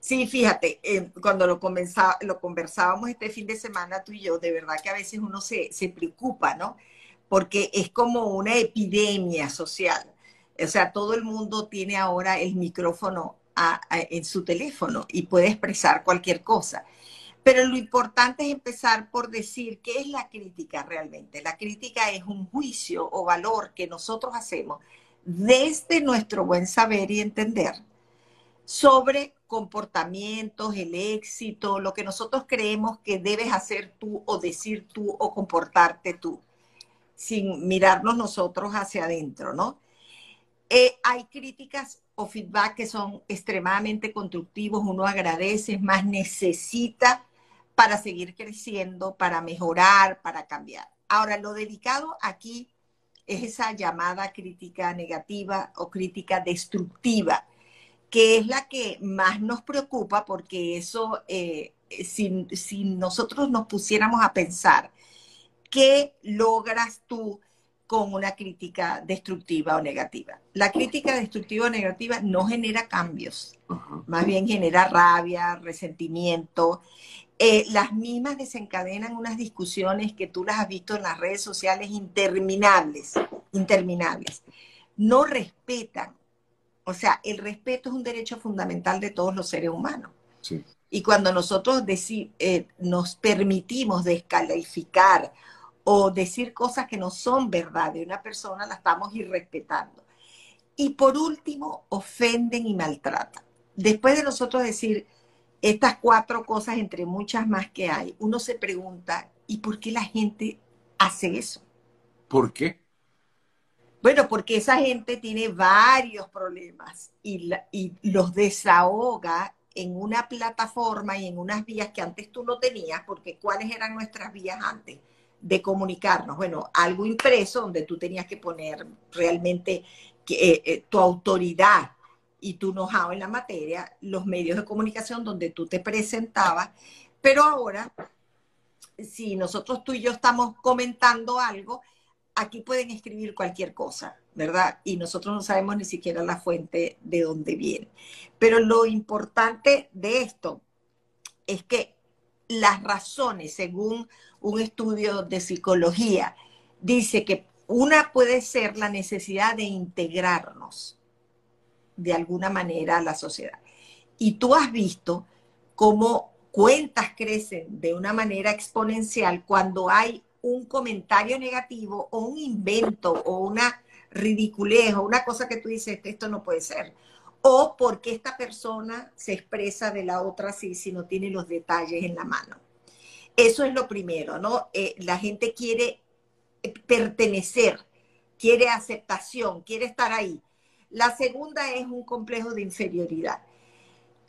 Sí, fíjate, eh, cuando lo, lo conversábamos este fin de semana tú y yo, de verdad que a veces uno se, se preocupa, ¿no? Porque es como una epidemia social. O sea, todo el mundo tiene ahora el micrófono en su teléfono y puede expresar cualquier cosa. Pero lo importante es empezar por decir qué es la crítica realmente. La crítica es un juicio o valor que nosotros hacemos desde nuestro buen saber y entender sobre comportamientos, el éxito, lo que nosotros creemos que debes hacer tú o decir tú o comportarte tú, sin mirarnos nosotros hacia adentro, ¿no? Eh, hay críticas o feedback que son extremadamente constructivos, uno agradece, más necesita para seguir creciendo, para mejorar, para cambiar. Ahora, lo delicado aquí es esa llamada crítica negativa o crítica destructiva, que es la que más nos preocupa porque eso, eh, si, si nosotros nos pusiéramos a pensar, ¿qué logras tú con una crítica destructiva o negativa. La crítica destructiva o negativa no genera cambios, más bien genera rabia, resentimiento. Eh, las mismas desencadenan unas discusiones que tú las has visto en las redes sociales interminables, interminables. No respetan. O sea, el respeto es un derecho fundamental de todos los seres humanos. Y cuando nosotros eh, nos permitimos descalificar o decir cosas que no son verdad de una persona, la estamos irrespetando. Y por último, ofenden y maltratan. Después de nosotros decir estas cuatro cosas, entre muchas más que hay, uno se pregunta, ¿y por qué la gente hace eso? ¿Por qué? Bueno, porque esa gente tiene varios problemas y, y los desahoga en una plataforma y en unas vías que antes tú no tenías, porque ¿cuáles eran nuestras vías antes? de comunicarnos. Bueno, algo impreso donde tú tenías que poner realmente eh, eh, tu autoridad y tu know-how en la materia, los medios de comunicación donde tú te presentabas, pero ahora, si nosotros tú y yo estamos comentando algo, aquí pueden escribir cualquier cosa, ¿verdad? Y nosotros no sabemos ni siquiera la fuente de dónde viene. Pero lo importante de esto es que las razones, según un estudio de psicología, dice que una puede ser la necesidad de integrarnos de alguna manera a la sociedad. Y tú has visto cómo cuentas crecen de una manera exponencial cuando hay un comentario negativo o un invento o una ridiculez o una cosa que tú dices, esto no puede ser o porque esta persona se expresa de la otra así si no tiene los detalles en la mano. Eso es lo primero, ¿no? Eh, la gente quiere eh, pertenecer, quiere aceptación, quiere estar ahí. La segunda es un complejo de inferioridad,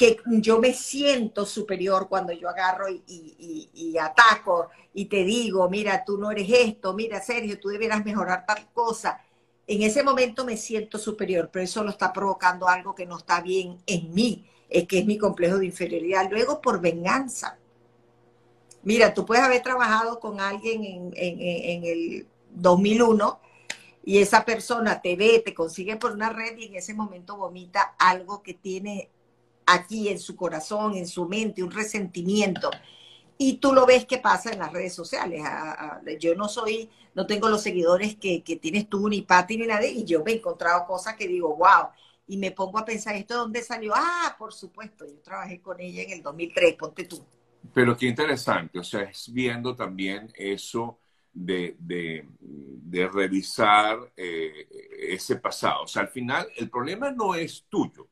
que yo me siento superior cuando yo agarro y, ataco y te digo, mira, tú no eres esto, mira, Sergio, tú deberás mejorar tal cosa en ese momento me siento superior, pero eso lo está provocando algo que no está bien en mí, es que es mi complejo de inferioridad. Luego por venganza. Mira, tú puedes haber trabajado con alguien en, en el 2001 y esa persona te ve, te consigue por una red y en ese momento vomita algo que tiene aquí en su corazón, en su mente, un resentimiento y tú lo ves que pasa en las redes sociales. yo no soy, no tengo los seguidores que, tienes tú, ni Patti, ni nadie, y yo me he encontrado cosas que digo, wow, y me pongo a pensar, ¿esto de dónde salió? Ah, por supuesto, yo trabajé con ella en el 2003, ponte tú. Pero qué interesante, o sea, es viendo también eso de, revisar eh, ese pasado. O sea, al final el problema no es tuyo,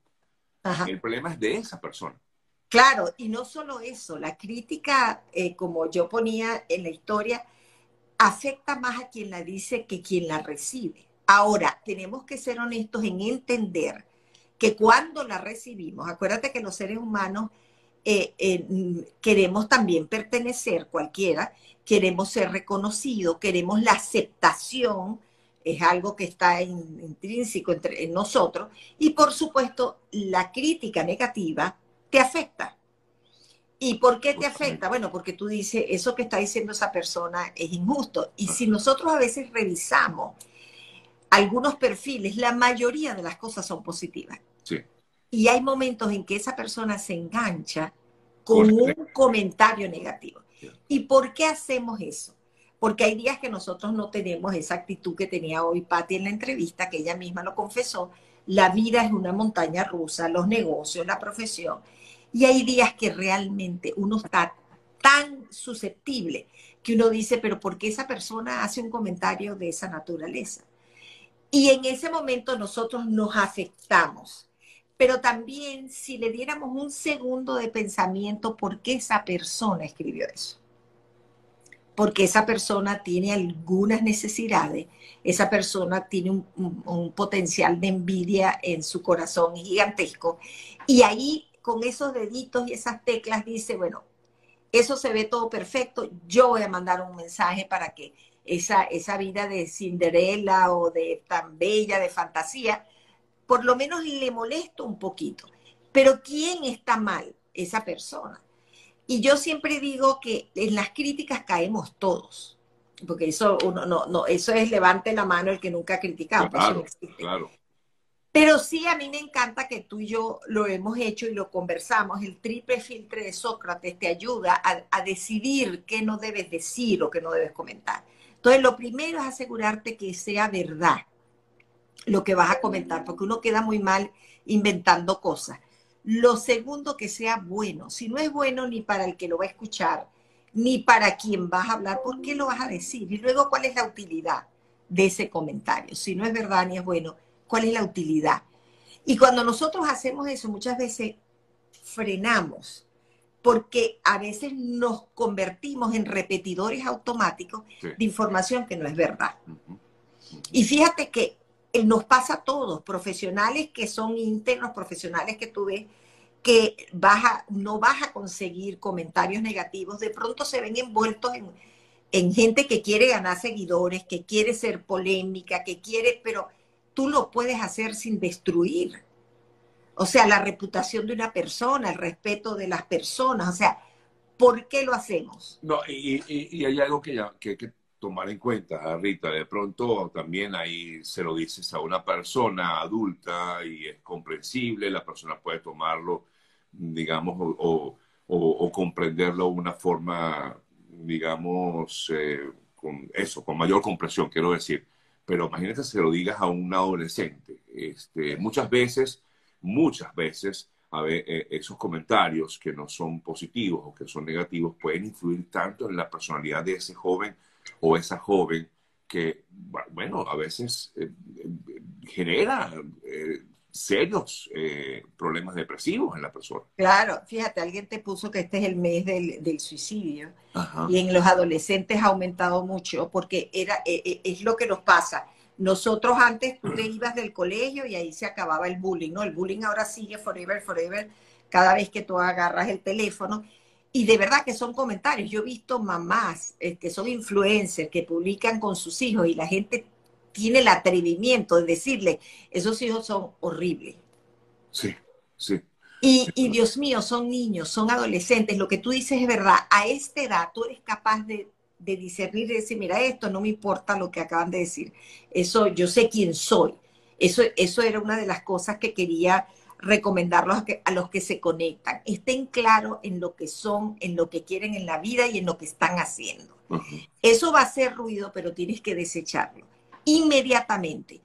el problema es de esa persona. Claro, y no solo eso, la crítica, eh, como yo ponía en la historia, afecta más a quien la dice que quien la recibe. Ahora, tenemos que ser honestos en entender que cuando la recibimos, acuérdate que los seres humanos eh, eh, queremos también pertenecer, cualquiera, queremos ser reconocidos, queremos la aceptación, es algo que está intrínseco entre, en nosotros, y por supuesto la crítica negativa te afecta. ¿Y por qué te afecta? Bueno, porque tú dices, eso que está diciendo esa persona es injusto. Y si nosotros a veces revisamos algunos perfiles, la mayoría de las cosas son positivas. Sí. Y hay momentos en que esa persona se engancha con un comentario negativo. ¿Y por qué hacemos eso? Porque hay días que nosotros no tenemos esa actitud que tenía hoy Patti en la entrevista, que ella misma lo confesó. La vida es una montaña rusa, los negocios, la profesión. Y hay días que realmente uno está tan susceptible que uno dice, pero ¿por qué esa persona hace un comentario de esa naturaleza? Y en ese momento nosotros nos afectamos. Pero también si le diéramos un segundo de pensamiento, ¿por qué esa persona escribió eso? Porque esa persona tiene algunas necesidades, esa persona tiene un, potencial de envidia en su corazón gigantesco. Y ahí con esos deditos y esas teclas dice, bueno, eso se ve todo perfecto, yo voy a mandar un mensaje para que esa, esa vida de Cinderella o de tan bella, de fantasía, por lo menos le molesto un poquito. Pero ¿quién está mal? Esa persona. Y yo siempre digo que en las críticas caemos todos, porque eso uno no, no eso es levante la mano el que nunca ha criticado. Claro, claro. Pero sí, a mí me encanta que tú y yo lo hemos hecho y lo conversamos. El triple filtre de Sócrates te ayuda a, decidir qué no debes decir o qué no debes comentar. Entonces, lo primero es asegurarte que sea verdad lo que vas a comentar, porque uno queda muy mal inventando cosas. Lo segundo, que sea bueno. Si no es bueno ni para el que lo va a escuchar, ni para quien vas a hablar, ¿por qué lo vas a decir? Y luego, ¿cuál es la utilidad de ese comentario? Si no es verdad ni es bueno cuál es la utilidad. Y cuando nosotros hacemos eso, muchas veces frenamos, porque a veces nos convertimos en repetidores automáticos de información que no es verdad. Y fíjate que nos pasa a todos, profesionales que son íntegros, profesionales que tú ves que vas no vas a conseguir comentarios negativos, de pronto se ven envueltos en, en gente que quiere ganar seguidores, que quiere ser polémica, que quiere, pero tú lo puedes hacer sin destruir. O sea, la reputación de una persona, el respeto de las personas. O sea, ¿por qué lo hacemos? No, y, hay algo que, ya, que tomar en cuenta, Rita. De pronto también ahí se lo dices a una persona adulta y es comprensible, la persona puede tomarlo, digamos, o, comprenderlo de una forma, digamos, eh, con eso, con mayor comprensión, quiero decir pero imagínate si lo digas a un adolescente. Este, muchas veces, muchas veces, a ver, eh, esos comentarios que no son positivos o que son negativos pueden influir tanto en la personalidad de ese joven o esa joven que, bueno, a veces eh, eh, genera serios problemas depresivos en la persona. Claro, fíjate, alguien te puso que este es el mes del, suicidio y en los adolescentes ha aumentado mucho porque era, es lo que nos pasa. Nosotros antes tú te ibas del colegio y ahí se acababa el bullying, ¿no? El bullying ahora sigue forever, forever, cada vez que tú agarras el teléfono. Y de verdad que son comentarios. Yo he visto mamás que son influencers, que publican con sus hijos y la gente tiene el atrevimiento de decirle, esos hijos son horribles. Sí, sí. Y, Dios mío, son niños, son adolescentes. Lo que tú dices es verdad. A esta edad tú eres capaz de, discernir y decir, mira, esto no me importa lo que acaban de decir. Eso, yo sé quién soy. Eso, eso era una de las cosas que quería recomendarlos a, a los que se conectan. Estén claros en lo que son, en lo que quieren en la vida y en lo que están haciendo. Eso va a ser ruido, pero tienes que desecharlo inmediatamente.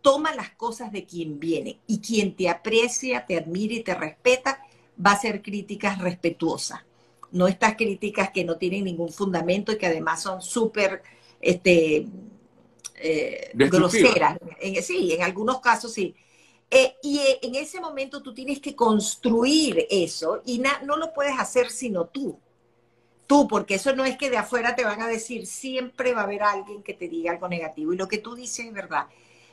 Toma las cosas de quien viene y quien te aprecia, te admira y te respeta va a hacer críticas respetuosas. No estas críticas que no tienen ningún fundamento y que además son súper este, eh, groseras. sí, en algunos casos sí. Eh, y eh, en ese momento tú tienes que construir eso y no lo puedes hacer sino tú tú, porque eso no es que de afuera te van a decir, siempre va a haber alguien que te diga algo negativo. Y lo que tú dices es verdad.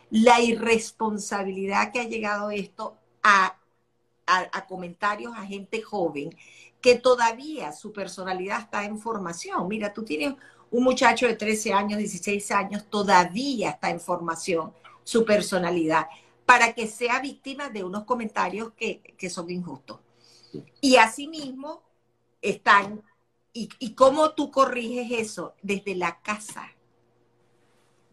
La irresponsabilidad que ha llegado esto a, a, comentarios a gente joven que todavía su personalidad está en formación. Mira, tú tienes un muchacho de 13 años, 16 años, todavía está en formación su personalidad para que sea víctima de unos comentarios que, que son injustos. Y asimismo están ¿Y, cómo tú corriges eso? Desde la casa.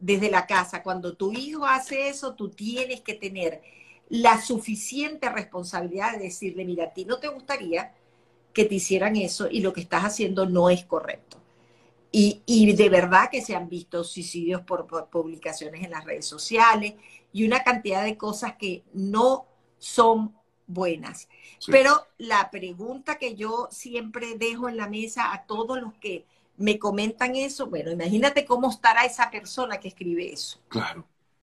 Desde la casa. Cuando tu hijo hace eso, tú tienes que tener la suficiente responsabilidad de decirle, mira, a ti no te gustaría que te hicieran eso y lo que estás haciendo no es correcto. Y, y de verdad que se han visto suicidios por, publicaciones en las redes sociales y una cantidad de cosas que no son buenas. Pero la pregunta que yo siempre dejo en la mesa a todos los que me comentan eso, bueno, imagínate cómo estará esa persona que escribe eso. Claro.